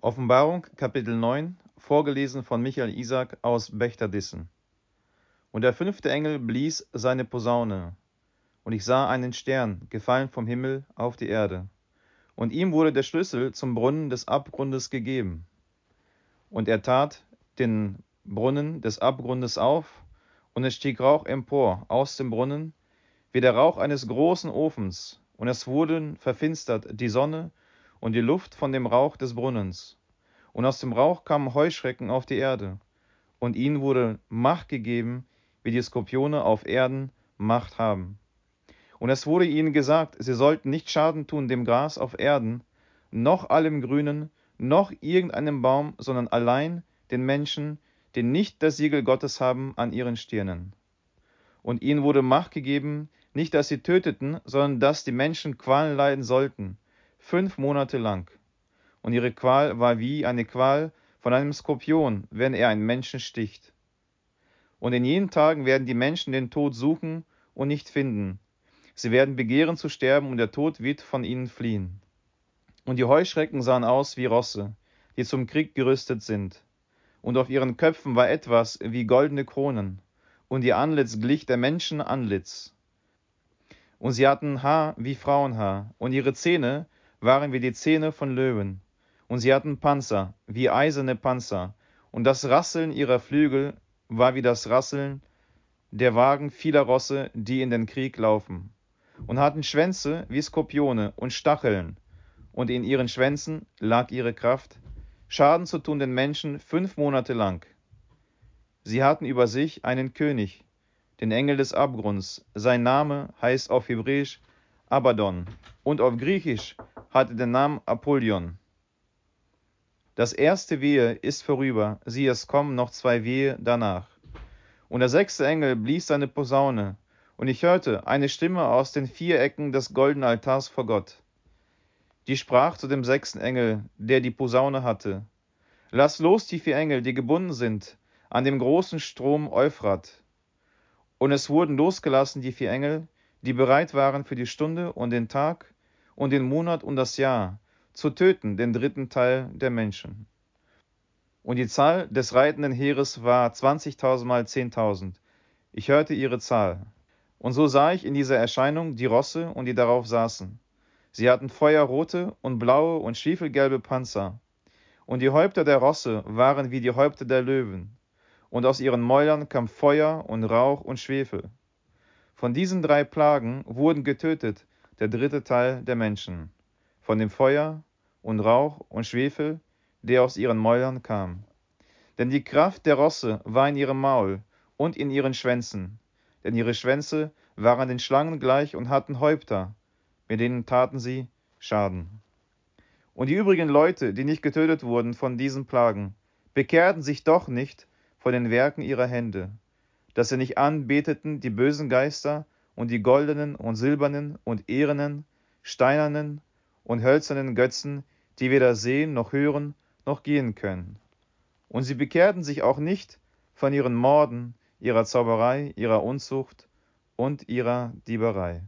Offenbarung Kapitel 9, vorgelesen von Michael Isaac aus Bechterdissen. Und der fünfte Engel blies seine Posaune, und ich sah einen Stern gefallen vom Himmel auf die Erde. Und ihm wurde der Schlüssel zum Brunnen des Abgrundes gegeben. Und er tat den Brunnen des Abgrundes auf, und es stieg Rauch empor aus dem Brunnen, wie der Rauch eines großen Ofens, und es wurden verfinstert die Sonne und die Luft von dem Rauch des Brunnens. Und aus dem Rauch kamen Heuschrecken auf die Erde, und ihnen wurde Macht gegeben, wie die Skorpione auf Erden Macht haben. Und es wurde ihnen gesagt, sie sollten nicht Schaden tun dem Gras auf Erden, noch allem Grünen, noch irgendeinem Baum, sondern allein den Menschen, die nicht das Siegel Gottes haben an ihren Stirnen. Und ihnen wurde Macht gegeben, nicht dass sie töteten, sondern dass die Menschen Qualen leiden sollten, fünf Monate lang. Und ihre Qual war wie eine Qual von einem Skorpion, wenn er einen Menschen sticht. Und in jenen Tagen werden die Menschen den Tod suchen und nicht finden. Sie werden begehren zu sterben, und der Tod wird von ihnen fliehen. Und die Heuschrecken sahen aus wie Rosse, die zum Krieg gerüstet sind. Und auf ihren Köpfen war etwas wie goldene Kronen, und ihr Antlitz glich der Menschen Antlitz. Und sie hatten Haar wie Frauenhaar, und ihre Zähne waren wie die Zähne von Löwen, und sie hatten Panzer, wie eiserne Panzer, und das Rasseln ihrer Flügel war wie das Rasseln der Wagen vieler Rosse, die in den Krieg laufen, und hatten Schwänze wie Skorpione und Stacheln, und in ihren Schwänzen lag ihre Kraft, Schaden zu tun den Menschen fünf Monate lang. Sie hatten über sich einen König, den Engel des Abgrunds. Sein Name heißt auf Hebräisch Abaddon. Und auf Griechisch hatte den Namen Apollyon. Das erste Wehe ist vorüber, sieh, es kommen noch zwei Wehe danach. Und der sechste Engel blies seine Posaune, und ich hörte eine Stimme aus den vier Ecken des goldenen Altars vor Gott. Die sprach zu dem sechsten Engel, der die Posaune hatte. Lass los die vier Engel, die gebunden sind, an dem großen Strom Euphrat. Und es wurden losgelassen die vier Engel, die bereit waren für die Stunde und den Tag und den Monat und das Jahr, zu töten den dritten Teil der Menschen. Und die Zahl des reitenden Heeres war zwanzigtausend mal zehntausend. Ich hörte ihre Zahl. Und so sah ich in dieser Erscheinung die Rosse und die darauf saßen. Sie hatten feuerrote und blaue und schiefelgelbe Panzer. Und die Häupter der Rosse waren wie die Häupter der Löwen. Und aus ihren Mäulern kam Feuer und Rauch und Schwefel. Von diesen drei Plagen wurden getötet der dritte Teil der Menschen, von dem Feuer und Rauch und Schwefel, der aus ihren Mäulern kam. Denn die Kraft der Rosse war in ihrem Maul und in ihren Schwänzen, denn ihre Schwänze waren den Schlangen gleich und hatten Häupter, mit denen taten sie Schaden. Und die übrigen Leute, die nicht getötet wurden von diesen Plagen, bekehrten sich doch nicht von den Werken ihrer Hände, dass sie nicht anbeteten die bösen Geister und die goldenen und silbernen und ehernen, steinernen und hölzernen Götzen, die weder sehen noch hören noch gehen können. Und sie bekehrten sich auch nicht von ihren Morden, ihrer Zauberei, ihrer Unzucht und ihrer Dieberei.